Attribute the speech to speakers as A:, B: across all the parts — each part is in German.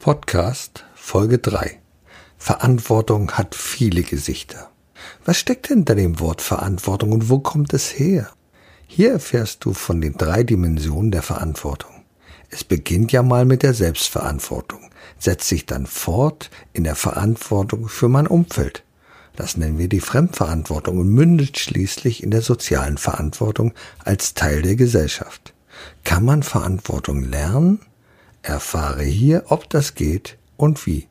A: Podcast Folge 3. Verantwortung hat viele Gesichter. Was steckt hinter dem Wort Verantwortung und wo kommt es her? Hier erfährst du von den drei Dimensionen der Verantwortung. Es beginnt ja mal mit der Selbstverantwortung, setzt sich dann fort in der Verantwortung für mein Umfeld. Das nennen wir die Fremdverantwortung und mündet schließlich in der sozialen Verantwortung als Teil der Gesellschaft. Kann man Verantwortung lernen? Erfahre hier, ob das geht und wie.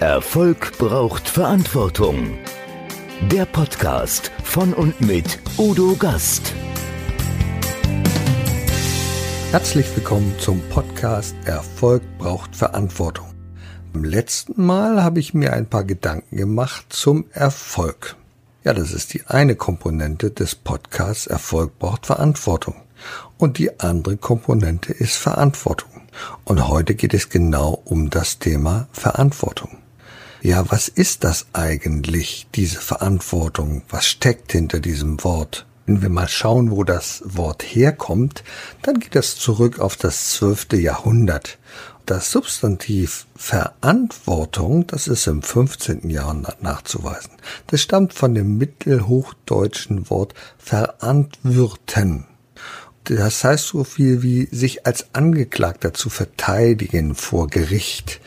B: Erfolg braucht Verantwortung. Der Podcast von und mit Udo Gast.
A: Herzlich willkommen zum Podcast Erfolg braucht Verantwortung. Beim letzten Mal habe ich mir ein paar Gedanken gemacht zum Erfolg. Ja, das ist die eine Komponente des Podcasts Erfolg braucht Verantwortung und die andere Komponente ist Verantwortung. Und heute geht es genau um das Thema Verantwortung. Ja, was ist das eigentlich, diese Verantwortung? Was steckt hinter diesem Wort? Wenn wir mal schauen, wo das Wort herkommt, dann geht es zurück auf das zwölfte Jahrhundert. Das Substantiv Verantwortung, das ist im 15. Jahrhundert nachzuweisen. Das stammt von dem mittelhochdeutschen Wort verantwürten. Das heißt so viel wie sich als Angeklagter zu verteidigen vor Gericht,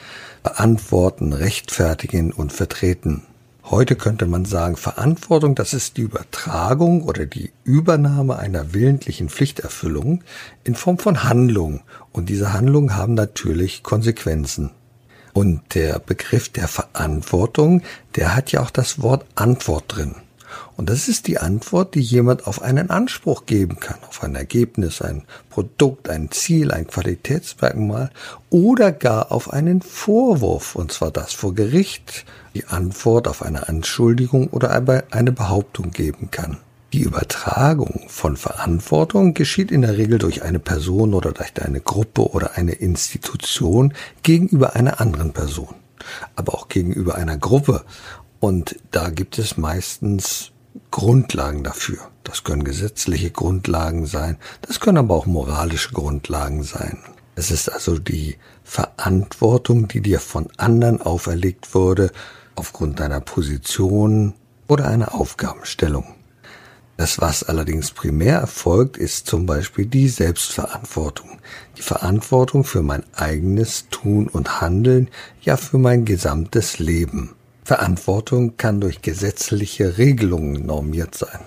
A: beantworten, rechtfertigen und vertreten. Heute könnte man sagen, Verantwortung, das ist die Übertragung oder die Übernahme einer willentlichen Pflichterfüllung in Form von Handlung. Und diese Handlungen haben natürlich Konsequenzen. Und der Begriff der Verantwortung, der hat ja auch das Wort Antwort drin. Und das ist die Antwort, die jemand auf einen Anspruch geben kann, auf ein Ergebnis, ein Produkt, ein Ziel, ein Qualitätsmerkmal oder gar auf einen Vorwurf, und zwar das vor Gericht, die Antwort auf eine Anschuldigung oder eine Behauptung geben kann. Die Übertragung von Verantwortung geschieht in der Regel durch eine Person oder durch eine Gruppe oder eine Institution gegenüber einer anderen Person, aber auch gegenüber einer Gruppe. Und da gibt es meistens Grundlagen dafür. Das können gesetzliche Grundlagen sein, das können aber auch moralische Grundlagen sein. Es ist also die Verantwortung, die dir von anderen auferlegt wurde, aufgrund deiner Position oder einer Aufgabenstellung. Das, was allerdings primär erfolgt, ist zum Beispiel die Selbstverantwortung. Die Verantwortung für mein eigenes Tun und Handeln, ja für mein gesamtes Leben. Verantwortung kann durch gesetzliche Regelungen normiert sein.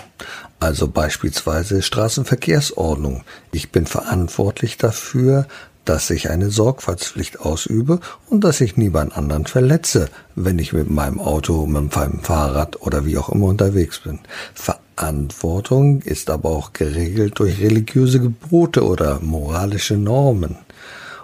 A: Also beispielsweise Straßenverkehrsordnung. Ich bin verantwortlich dafür, dass ich eine Sorgfaltspflicht ausübe und dass ich niemand anderen verletze, wenn ich mit meinem Auto, mit meinem Fahrrad oder wie auch immer unterwegs bin. Verantwortung ist aber auch geregelt durch religiöse Gebote oder moralische Normen.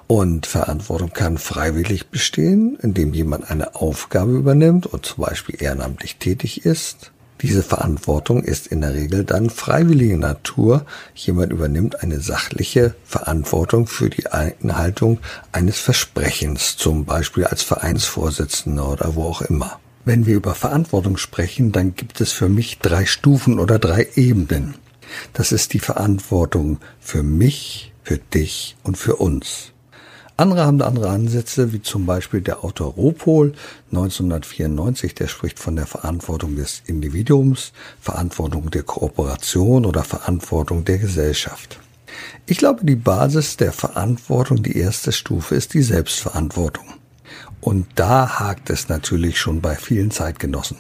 A: Und Verantwortung kann freiwillig bestehen, indem jemand eine Aufgabe übernimmt und zum Beispiel ehrenamtlich tätig ist. Diese Verantwortung ist in der Regel dann freiwillige Natur. Jemand übernimmt eine sachliche Verantwortung für die Einhaltung eines Versprechens, zum Beispiel als Vereinsvorsitzender oder wo auch immer. Wenn wir über Verantwortung sprechen, dann gibt es für mich drei Stufen oder drei Ebenen. Das ist die Verantwortung für mich, für dich und für uns. Andere haben andere Ansätze, wie zum Beispiel der Autor Ropol 1994, der spricht von der Verantwortung des Individuums, Verantwortung der Kooperation oder Verantwortung der Gesellschaft. Ich glaube, die Basis der Verantwortung, die erste Stufe, ist die Selbstverantwortung. Und da hakt es natürlich schon bei vielen Zeitgenossen.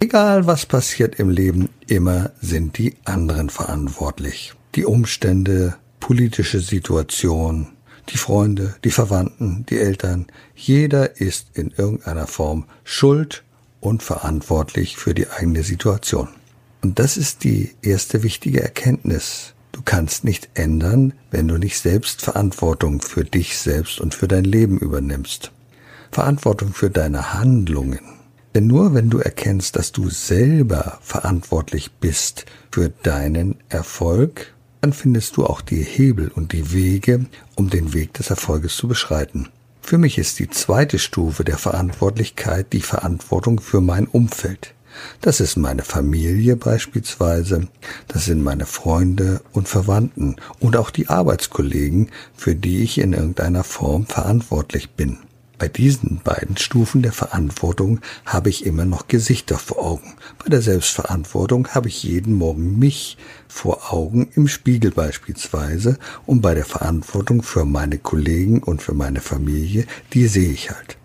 A: Egal was passiert im Leben, immer sind die anderen verantwortlich. Die Umstände, politische Situation, die Freunde, die Verwandten, die Eltern, jeder ist in irgendeiner Form schuld und verantwortlich für die eigene Situation. Und das ist die erste wichtige Erkenntnis. Du kannst nicht ändern, wenn du nicht selbst Verantwortung für dich selbst und für dein Leben übernimmst. Verantwortung für deine Handlungen. Denn nur wenn du erkennst, dass du selber verantwortlich bist für deinen Erfolg, dann findest du auch die Hebel und die Wege, um den Weg des Erfolges zu beschreiten. Für mich ist die zweite Stufe der Verantwortlichkeit die Verantwortung für mein Umfeld. Das ist meine Familie beispielsweise, das sind meine Freunde und Verwandten und auch die Arbeitskollegen, für die ich in irgendeiner Form verantwortlich bin. Bei diesen beiden Stufen der Verantwortung habe ich immer noch Gesichter vor Augen. Bei der Selbstverantwortung habe ich jeden Morgen mich vor Augen im Spiegel beispielsweise und bei der Verantwortung für meine Kollegen und für meine Familie, die sehe ich halt.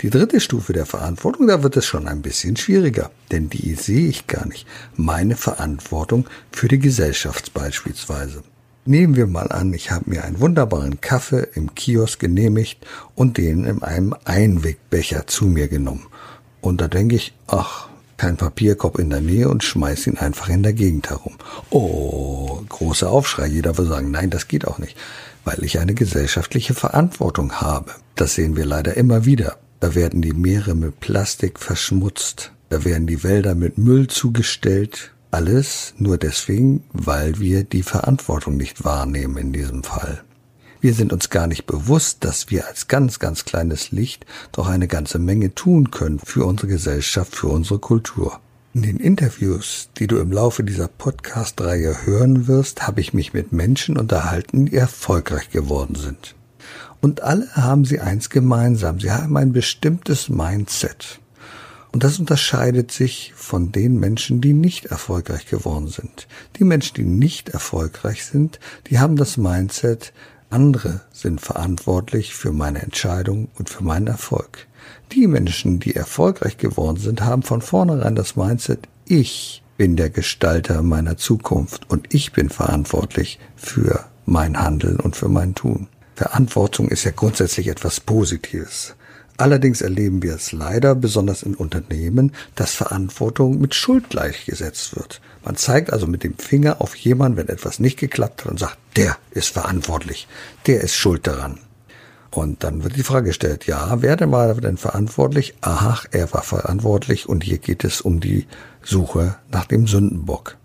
A: Die dritte Stufe der Verantwortung, da wird es schon ein bisschen schwieriger, denn die sehe ich gar nicht. Meine Verantwortung für die Gesellschaft beispielsweise. Nehmen wir mal an, ich habe mir einen wunderbaren Kaffee im Kiosk genehmigt und den in einem Einwegbecher zu mir genommen. Und da denke ich, ach, kein Papierkorb in der Nähe und schmeiß ihn einfach in der Gegend herum. Oh, großer Aufschrei. Jeder will sagen, nein, das geht auch nicht, weil ich eine gesellschaftliche Verantwortung habe. Das sehen wir leider immer wieder. Da werden die Meere mit Plastik verschmutzt. Da werden die Wälder mit Müll zugestellt. Alles nur deswegen, weil wir die Verantwortung nicht wahrnehmen in diesem Fall. Wir sind uns gar nicht bewusst, dass wir als ganz, ganz kleines Licht doch eine ganze Menge tun können für unsere Gesellschaft, für unsere Kultur. In den Interviews, die du im Laufe dieser Podcast-Reihe hören wirst, habe ich mich mit Menschen unterhalten, die erfolgreich geworden sind. Und alle haben sie eins gemeinsam. Sie haben ein bestimmtes Mindset. Und das unterscheidet sich von den Menschen, die nicht erfolgreich geworden sind. Die Menschen, die nicht erfolgreich sind, die haben das Mindset, andere sind verantwortlich für meine Entscheidung und für meinen Erfolg. Die Menschen, die erfolgreich geworden sind, haben von vornherein das Mindset, ich bin der Gestalter meiner Zukunft und ich bin verantwortlich für mein Handeln und für mein Tun. Verantwortung ist ja grundsätzlich etwas Positives. Allerdings erleben wir es leider, besonders in Unternehmen, dass Verantwortung mit Schuld gleichgesetzt wird. Man zeigt also mit dem Finger auf jemanden, wenn etwas nicht geklappt hat und sagt, der ist verantwortlich, der ist schuld daran. Und dann wird die Frage gestellt, ja, wer denn war denn verantwortlich? Aha, er war verantwortlich und hier geht es um die Suche nach dem Sündenbock.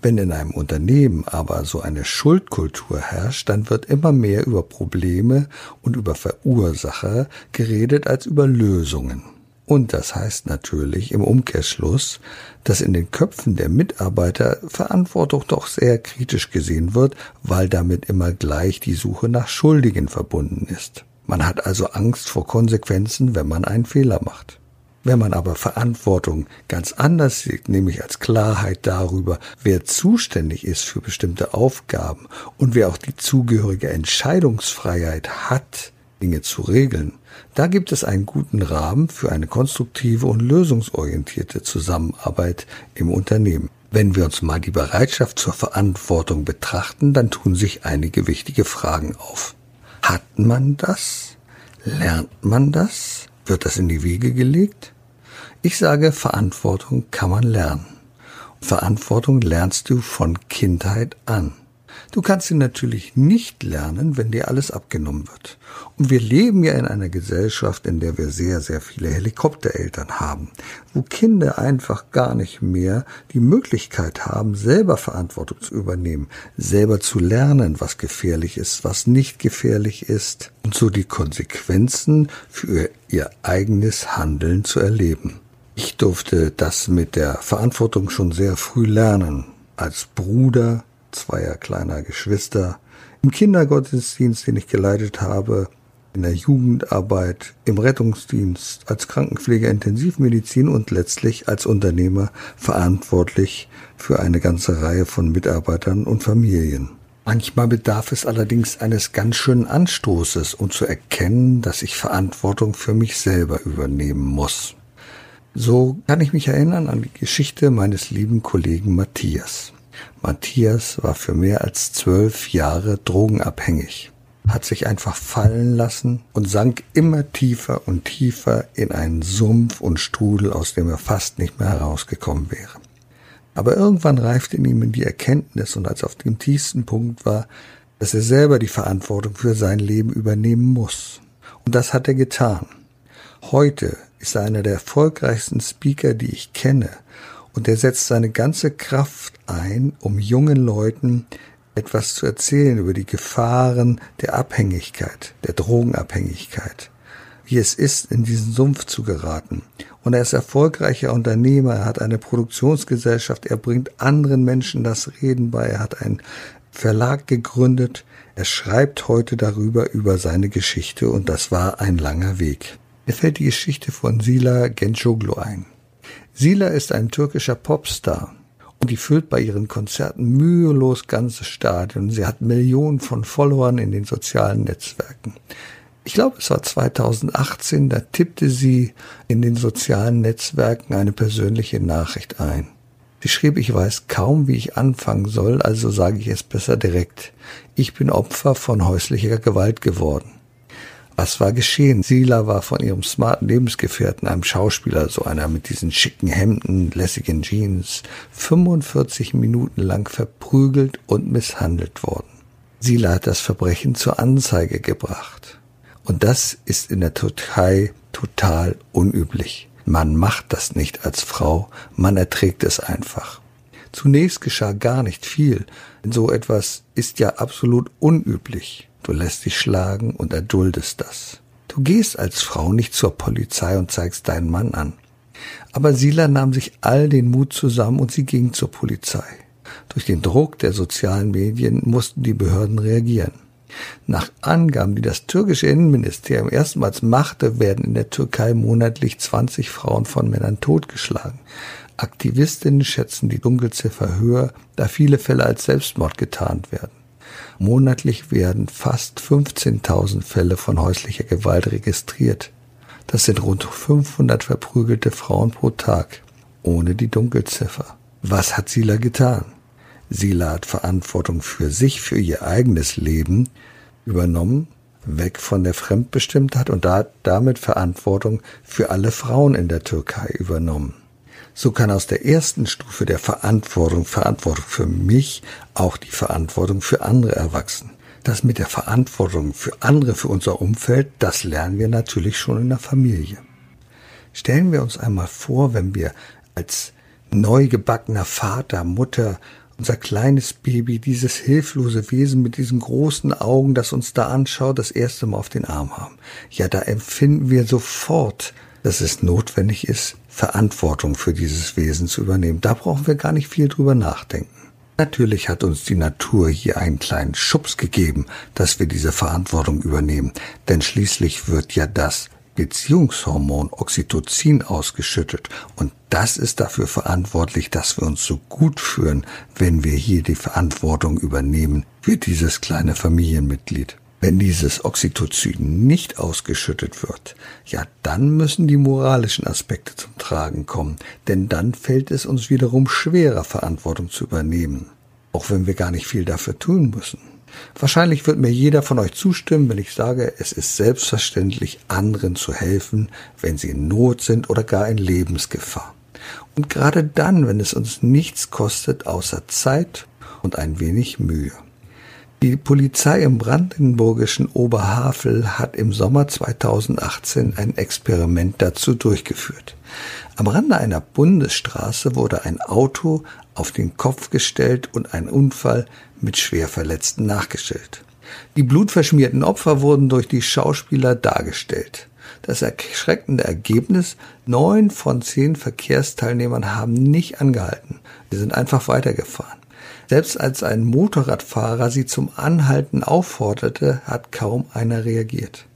A: Wenn in einem Unternehmen aber so eine Schuldkultur herrscht, dann wird immer mehr über Probleme und über Verursacher geredet als über Lösungen. Und das heißt natürlich im Umkehrschluss, dass in den Köpfen der Mitarbeiter Verantwortung doch sehr kritisch gesehen wird, weil damit immer gleich die Suche nach Schuldigen verbunden ist. Man hat also Angst vor Konsequenzen, wenn man einen Fehler macht. Wenn man aber Verantwortung ganz anders sieht, nämlich als Klarheit darüber, wer zuständig ist für bestimmte Aufgaben und wer auch die zugehörige Entscheidungsfreiheit hat, Dinge zu regeln, da gibt es einen guten Rahmen für eine konstruktive und lösungsorientierte Zusammenarbeit im Unternehmen. Wenn wir uns mal die Bereitschaft zur Verantwortung betrachten, dann tun sich einige wichtige Fragen auf. Hat man das? Lernt man das? Wird das in die Wege gelegt? Ich sage, Verantwortung kann man lernen. Verantwortung lernst du von Kindheit an. Du kannst sie natürlich nicht lernen, wenn dir alles abgenommen wird. Und wir leben ja in einer Gesellschaft, in der wir sehr, sehr viele Helikoptereltern haben, wo Kinder einfach gar nicht mehr die Möglichkeit haben, selber Verantwortung zu übernehmen, selber zu lernen, was gefährlich ist, was nicht gefährlich ist und so die Konsequenzen für ihr eigenes Handeln zu erleben. Ich durfte das mit der Verantwortung schon sehr früh lernen. Als Bruder zweier kleiner Geschwister, im Kindergottesdienst, den ich geleitet habe, in der Jugendarbeit, im Rettungsdienst, als Krankenpfleger Intensivmedizin und letztlich als Unternehmer verantwortlich für eine ganze Reihe von Mitarbeitern und Familien. Manchmal bedarf es allerdings eines ganz schönen Anstoßes, um zu erkennen, dass ich Verantwortung für mich selber übernehmen muss. So kann ich mich erinnern an die Geschichte meines lieben Kollegen Matthias. Matthias war für mehr als zwölf Jahre drogenabhängig, hat sich einfach fallen lassen und sank immer tiefer und tiefer in einen Sumpf und Strudel, aus dem er fast nicht mehr herausgekommen wäre. Aber irgendwann reifte in ihm die Erkenntnis und als er auf dem tiefsten Punkt war, dass er selber die Verantwortung für sein Leben übernehmen muss. Und das hat er getan. Heute ist er einer der erfolgreichsten Speaker, die ich kenne. Und er setzt seine ganze Kraft ein, um jungen Leuten etwas zu erzählen über die Gefahren der Abhängigkeit, der Drogenabhängigkeit. wie es ist, in diesen Sumpf zu geraten. Und er ist erfolgreicher Unternehmer, er hat eine Produktionsgesellschaft, er bringt anderen Menschen das Reden bei, er hat einen Verlag gegründet, er schreibt heute darüber, über seine Geschichte und das war ein langer Weg. Mir fällt die Geschichte von Sila Gencoglu ein. Sila ist ein türkischer Popstar und die füllt bei ihren Konzerten mühelos ganze Stadien. Sie hat Millionen von Followern in den sozialen Netzwerken. Ich glaube, es war 2018, da tippte sie in den sozialen Netzwerken eine persönliche Nachricht ein. Sie schrieb, ich weiß kaum, wie ich anfangen soll, also sage ich es besser direkt. Ich bin Opfer von häuslicher Gewalt geworden. Was war geschehen? Sila war von ihrem smarten Lebensgefährten, einem Schauspieler, so einer mit diesen schicken Hemden, lässigen Jeans, 45 Minuten lang verprügelt und misshandelt worden. Sila hat das Verbrechen zur Anzeige gebracht. Und das ist in der Türkei total unüblich. Man macht das nicht als Frau, man erträgt es einfach. Zunächst geschah gar nicht viel, denn so etwas ist ja absolut unüblich. Du lässt dich schlagen und erduldest das. Du gehst als Frau nicht zur Polizei und zeigst deinen Mann an. Aber Sila nahm sich all den Mut zusammen und sie ging zur Polizei. Durch den Druck der sozialen Medien mussten die Behörden reagieren. Nach Angaben, die das türkische Innenministerium erstmals machte, werden in der Türkei monatlich 20 Frauen von Männern totgeschlagen. Aktivistinnen schätzen die Dunkelziffer höher, da viele Fälle als Selbstmord getarnt werden. Monatlich werden fast 15.000 Fälle von häuslicher Gewalt registriert. Das sind rund 500 verprügelte Frauen pro Tag, ohne die Dunkelziffer. Was hat Sila getan? Sila hat Verantwortung für sich, für ihr eigenes Leben übernommen, weg von der Fremdbestimmtheit und damit Verantwortung für alle Frauen in der Türkei übernommen. So kann aus der ersten Stufe der Verantwortung, Verantwortung für mich, auch die Verantwortung für andere erwachsen. Das mit der Verantwortung für andere, für unser Umfeld, das lernen wir natürlich schon in der Familie. Stellen wir uns einmal vor, wenn wir als neugebackener Vater, Mutter, unser kleines Baby, dieses hilflose Wesen mit diesen großen Augen, das uns da anschaut, das erste Mal auf den Arm haben. Ja, da empfinden wir sofort, dass es notwendig ist, Verantwortung für dieses Wesen zu übernehmen. Da brauchen wir gar nicht viel drüber nachdenken. Natürlich hat uns die Natur hier einen kleinen Schubs gegeben, dass wir diese Verantwortung übernehmen, denn schließlich wird ja das Beziehungshormon Oxytocin ausgeschüttet und das ist dafür verantwortlich, dass wir uns so gut fühlen, wenn wir hier die Verantwortung übernehmen für dieses kleine Familienmitglied. Wenn dieses Oxytocin nicht ausgeschüttet wird, ja, dann müssen die moralischen Aspekte zum Tragen kommen, denn dann fällt es uns wiederum schwerer, Verantwortung zu übernehmen, auch wenn wir gar nicht viel dafür tun müssen. Wahrscheinlich wird mir jeder von euch zustimmen, wenn ich sage, es ist selbstverständlich, anderen zu helfen, wenn sie in Not sind oder gar in Lebensgefahr. Und gerade dann, wenn es uns nichts kostet außer Zeit und ein wenig Mühe. Die Polizei im brandenburgischen Oberhavel hat im Sommer 2018 ein Experiment dazu durchgeführt. Am Rande einer Bundesstraße wurde ein Auto auf den Kopf gestellt und ein Unfall mit Schwerverletzten nachgestellt. Die blutverschmierten Opfer wurden durch die Schauspieler dargestellt. Das erschreckende Ergebnis, neun von zehn Verkehrsteilnehmern haben nicht angehalten. Sie sind einfach weitergefahren. Selbst als ein Motorradfahrer sie zum Anhalten aufforderte, hat kaum einer reagiert.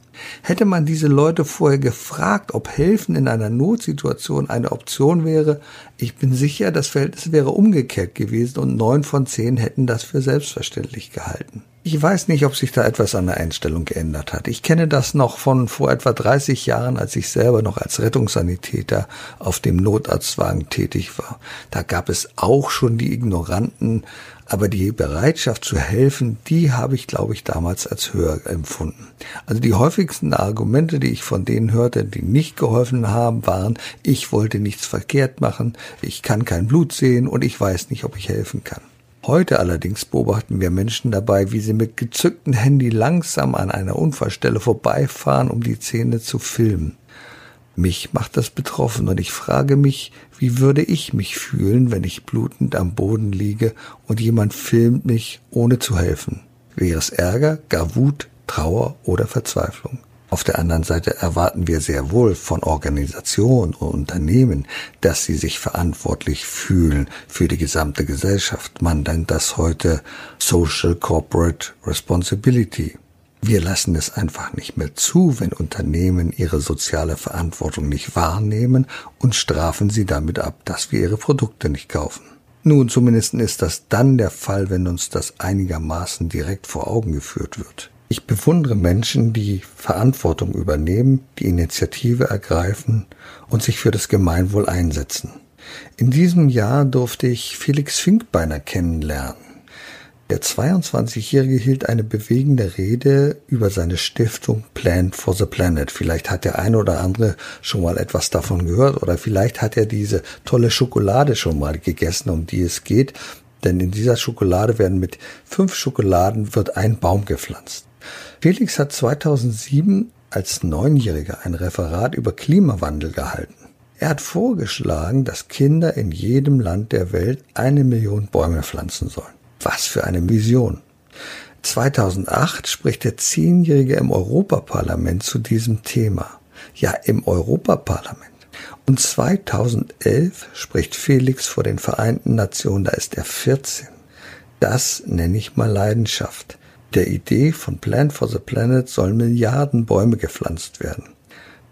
A: Hätte man diese Leute vorher gefragt, ob helfen in einer Notsituation eine Option wäre, ich bin sicher, das Verhältnis wäre umgekehrt gewesen und neun von zehn hätten das für selbstverständlich gehalten. Ich weiß nicht, ob sich da etwas an der Einstellung geändert hat. Ich kenne das noch von vor etwa 30 Jahren, als ich selber noch als Rettungssanitäter auf dem Notarztwagen tätig war. Da gab es auch schon die Ignoranten, aber die Bereitschaft zu helfen, die habe ich, glaube ich, damals als höher empfunden. Also die häufigsten Argumente, die ich von denen hörte, die nicht geholfen haben, waren, ich wollte nichts verkehrt machen, ich kann kein Blut sehen und ich weiß nicht, ob ich helfen kann. Heute allerdings beobachten wir Menschen dabei, wie sie mit gezücktem Handy langsam an einer Unfallstelle vorbeifahren, um die Szene zu filmen. Mich macht das betroffen und ich frage mich, wie würde ich mich fühlen, wenn ich blutend am Boden liege und jemand filmt mich, ohne zu helfen? Wäre es Ärger, gar Wut, Trauer oder Verzweiflung? Auf der anderen Seite erwarten wir sehr wohl von Organisationen und Unternehmen, dass sie sich verantwortlich fühlen für die gesamte Gesellschaft. Man nennt das heute Social Corporate Responsibility. Wir lassen es einfach nicht mehr zu, wenn Unternehmen ihre soziale Verantwortung nicht wahrnehmen und strafen sie damit ab, dass wir ihre Produkte nicht kaufen. Nun, zumindest ist das dann der Fall, wenn uns das einigermaßen direkt vor Augen geführt wird. Ich bewundere Menschen, die Verantwortung übernehmen, die Initiative ergreifen und sich für das Gemeinwohl einsetzen. In diesem Jahr durfte ich Felix Finkbeiner kennenlernen. Der 22-Jährige hielt eine bewegende Rede über seine Stiftung Plant for the Planet. Vielleicht hat der eine oder andere schon mal etwas davon gehört oder vielleicht hat er diese tolle Schokolade schon mal gegessen, um die es geht. Denn in dieser Schokolade werden mit fünf Schokoladen wird ein Baum gepflanzt. Felix hat 2007 als Neunjähriger ein Referat über Klimawandel gehalten. Er hat vorgeschlagen, dass Kinder in jedem Land der Welt eine Million Bäume pflanzen sollen. Was für eine Vision. 2008 spricht der Zehnjährige im Europaparlament zu diesem Thema. Ja, im Europaparlament. Und 2011 spricht Felix vor den Vereinten Nationen, da ist er 14. Das nenne ich mal Leidenschaft der Idee von Plant for the Planet sollen Milliarden Bäume gepflanzt werden.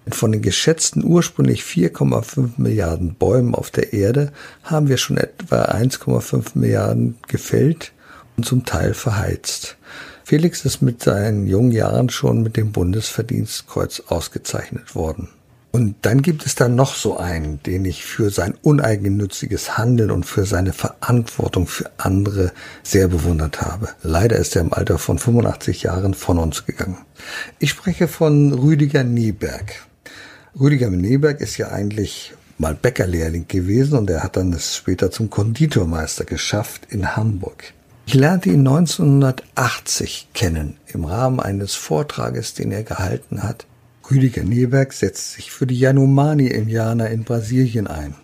A: Von den geschätzten ursprünglich 4,5 Milliarden Bäumen auf der Erde haben wir schon etwa 1,5 Milliarden gefällt und zum Teil verheizt. Felix ist mit seinen jungen Jahren schon mit dem Bundesverdienstkreuz ausgezeichnet worden. Und dann gibt es dann noch so einen, den ich für sein uneigennütziges Handeln und für seine Verantwortung für andere sehr bewundert habe. Leider ist er im Alter von 85 Jahren von uns gegangen. Ich spreche von Rüdiger Nieberg. Rüdiger Nieberg ist ja eigentlich mal Bäckerlehrling gewesen und er hat dann es später zum Konditormeister geschafft in Hamburg. Ich lernte ihn 1980 kennen im Rahmen eines Vortrages, den er gehalten hat Rüdiger Nieberg setzt sich für die Yanomami-Indianer in Brasilien ein.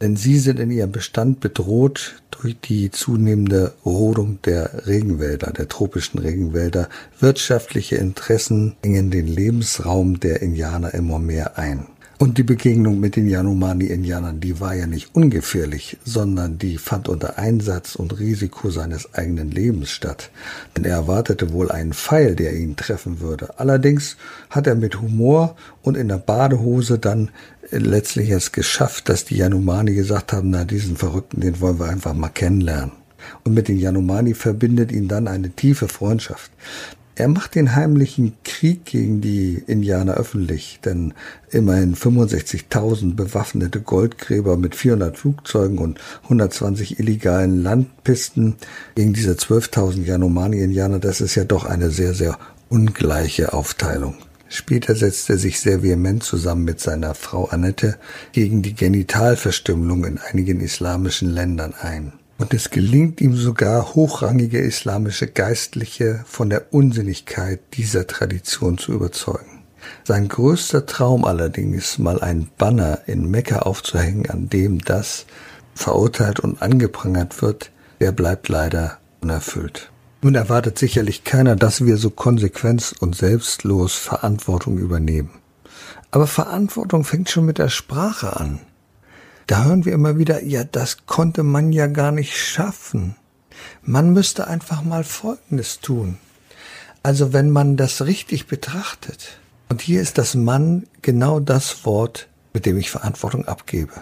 A: Denn sie sind in ihrem Bestand bedroht durch die zunehmende Rodung der Regenwälder, der tropischen Regenwälder. Wirtschaftliche Interessen engen den Lebensraum der Indianer immer mehr ein. Und die Begegnung mit den Yanomami-Indianern, die war ja nicht ungefährlich, sondern die fand unter Einsatz und Risiko seines eigenen Lebens statt. Denn er erwartete wohl einen Pfeil, der ihn treffen würde. Allerdings hat er mit Humor und in der Badehose dann letztlich es geschafft, dass die Yanomani gesagt haben, na, diesen Verrückten, den wollen wir einfach mal kennenlernen. Und mit den Yanomani verbindet ihn dann eine tiefe Freundschaft. Er macht den heimlichen Krieg gegen die Indianer öffentlich, denn immerhin 65.000 bewaffnete Goldgräber mit 400 Flugzeugen und 120 illegalen Landpisten gegen diese 12.000 Yanomami-Indianer, das ist ja doch eine sehr, sehr ungleiche Aufteilung. Später setzt er sich sehr vehement zusammen mit seiner Frau Annette gegen die Genitalverstümmelung in einigen islamischen Ländern ein. Und es gelingt ihm sogar, hochrangige islamische Geistliche von der Unsinnigkeit dieser Tradition zu überzeugen. Sein größter Traum allerdings, mal ein Banner in Mekka aufzuhängen, an dem das verurteilt und angeprangert wird, der bleibt leider unerfüllt. Nun erwartet sicherlich keiner, dass wir so konsequent und selbstlos Verantwortung übernehmen. Aber Verantwortung fängt schon mit der Sprache an. Da hören wir immer wieder, ja, das konnte man ja gar nicht schaffen. Man müsste einfach mal Folgendes tun. Also wenn man das richtig betrachtet, und hier ist das Mann genau das Wort, mit dem ich Verantwortung abgebe.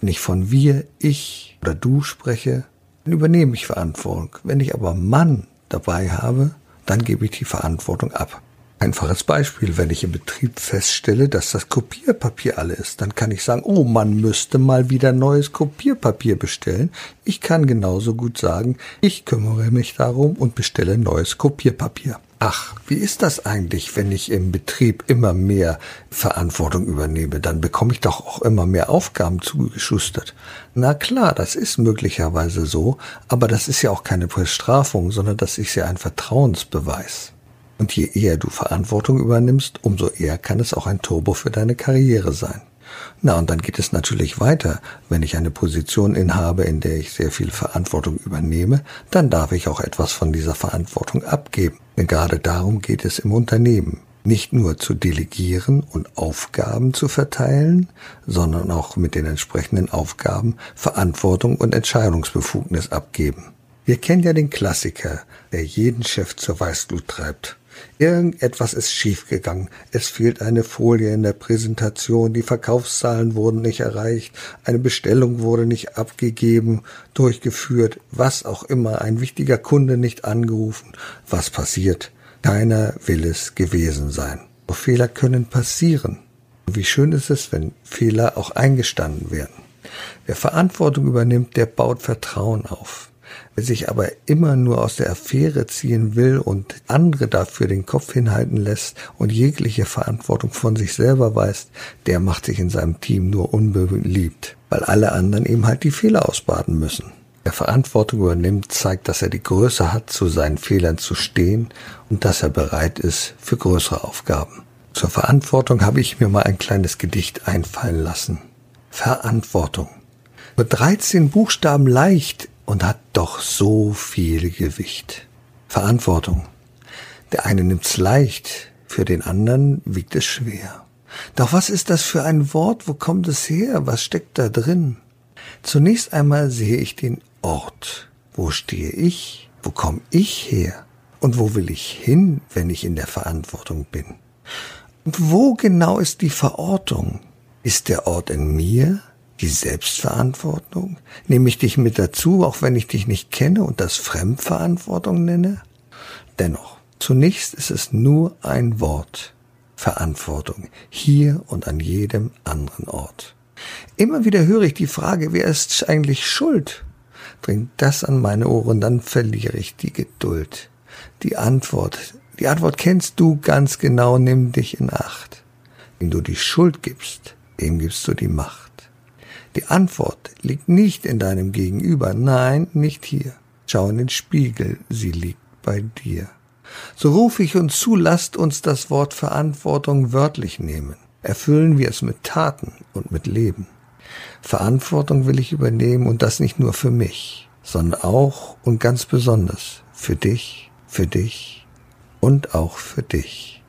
A: Wenn ich von wir, ich oder du spreche, dann übernehme ich Verantwortung. Wenn ich aber Mann dabei habe, dann gebe ich die Verantwortung ab. Einfaches Beispiel, wenn ich im Betrieb feststelle, dass das Kopierpapier alle ist, dann kann ich sagen, oh, man müsste mal wieder neues Kopierpapier bestellen. Ich kann genauso gut sagen, ich kümmere mich darum und bestelle neues Kopierpapier. Ach, wie ist das eigentlich, wenn ich im Betrieb immer mehr Verantwortung übernehme? Dann bekomme ich doch auch immer mehr Aufgaben zugeschustert. Na klar, das ist möglicherweise so, aber das ist ja auch keine Bestrafung, sondern das ist ja ein Vertrauensbeweis. Und je eher du Verantwortung übernimmst, umso eher kann es auch ein Turbo für deine Karriere sein. Na, und dann geht es natürlich weiter. Wenn ich eine Position inhabe, in der ich sehr viel Verantwortung übernehme, dann darf ich auch etwas von dieser Verantwortung abgeben. Denn gerade darum geht es im Unternehmen. nicht nur zu delegieren und Aufgaben zu verteilen, sondern auch mit den entsprechenden Aufgaben Verantwortung und Entscheidungsbefugnis abgeben. Wir kennen ja den Klassiker, der jeden Chef zur Weißglut treibt. Irgendetwas ist schiefgegangen. Es fehlt eine Folie in der Präsentation, die Verkaufszahlen wurden nicht erreicht, eine Bestellung wurde nicht abgegeben, durchgeführt, was auch immer, ein wichtiger Kunde nicht angerufen. Was passiert? Keiner will es gewesen sein. Doch Fehler können passieren. Wie schön ist es, wenn Fehler auch eingestanden werden. Wer Verantwortung übernimmt, der baut Vertrauen auf. Sich aber immer nur aus der Affäre ziehen will und andere dafür den Kopf hinhalten lässt und jegliche Verantwortung von sich selber weist, der macht sich in seinem Team nur unbeliebt, weil alle anderen eben halt die Fehler ausbaden müssen. Wer Verantwortung übernimmt, zeigt, dass er die Größe hat, zu seinen Fehlern zu stehen und dass er bereit ist für größere Aufgaben. Zur Verantwortung habe ich mir mal ein kleines Gedicht einfallen lassen. Verantwortung. Nur 13 Buchstaben leicht und hat doch so viel Gewicht. Verantwortung. Der eine nimmt's leicht, für den anderen wiegt es schwer. Doch was ist das für ein Wort? Wo kommt es her? Was steckt da drin? Zunächst einmal sehe ich den Ort. Wo stehe ich? Wo komme ich her? Und wo will ich hin, wenn ich in der Verantwortung bin? Und wo genau ist die Verortung? Ist der Ort in mir? Die Selbstverantwortung? Nehme ich dich mit dazu, auch wenn ich dich nicht kenne und das Fremdverantwortung nenne? Dennoch, zunächst ist es nur ein Wort. Verantwortung. Hier und an jedem anderen Ort. Immer wieder höre ich die Frage, wer ist eigentlich schuld? Bringt das an meine Ohren, dann verliere ich die Geduld. Die Antwort, die Antwort kennst du ganz genau, nimm dich in Acht. Wenn du die Schuld gibst, dem gibst du die Macht. Die Antwort liegt nicht in deinem Gegenüber, nein, nicht hier. Schau in den Spiegel, sie liegt bei dir. So rufe ich uns zu, lasst uns das Wort Verantwortung wörtlich nehmen. Erfüllen wir es mit Taten und mit Leben. Verantwortung will ich übernehmen und das nicht nur für mich, sondern auch und ganz besonders für dich, für dich und auch für dich.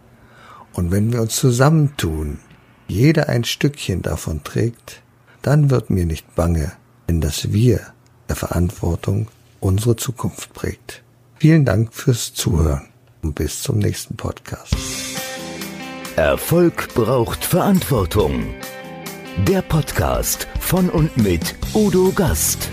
A: Und wenn wir uns zusammentun, jeder ein Stückchen davon trägt, dann wird mir nicht bange, wenn das Wir der Verantwortung unsere Zukunft prägt. Vielen Dank fürs Zuhören und bis zum nächsten Podcast.
B: Erfolg braucht Verantwortung. Der Podcast von und mit Udo Gast.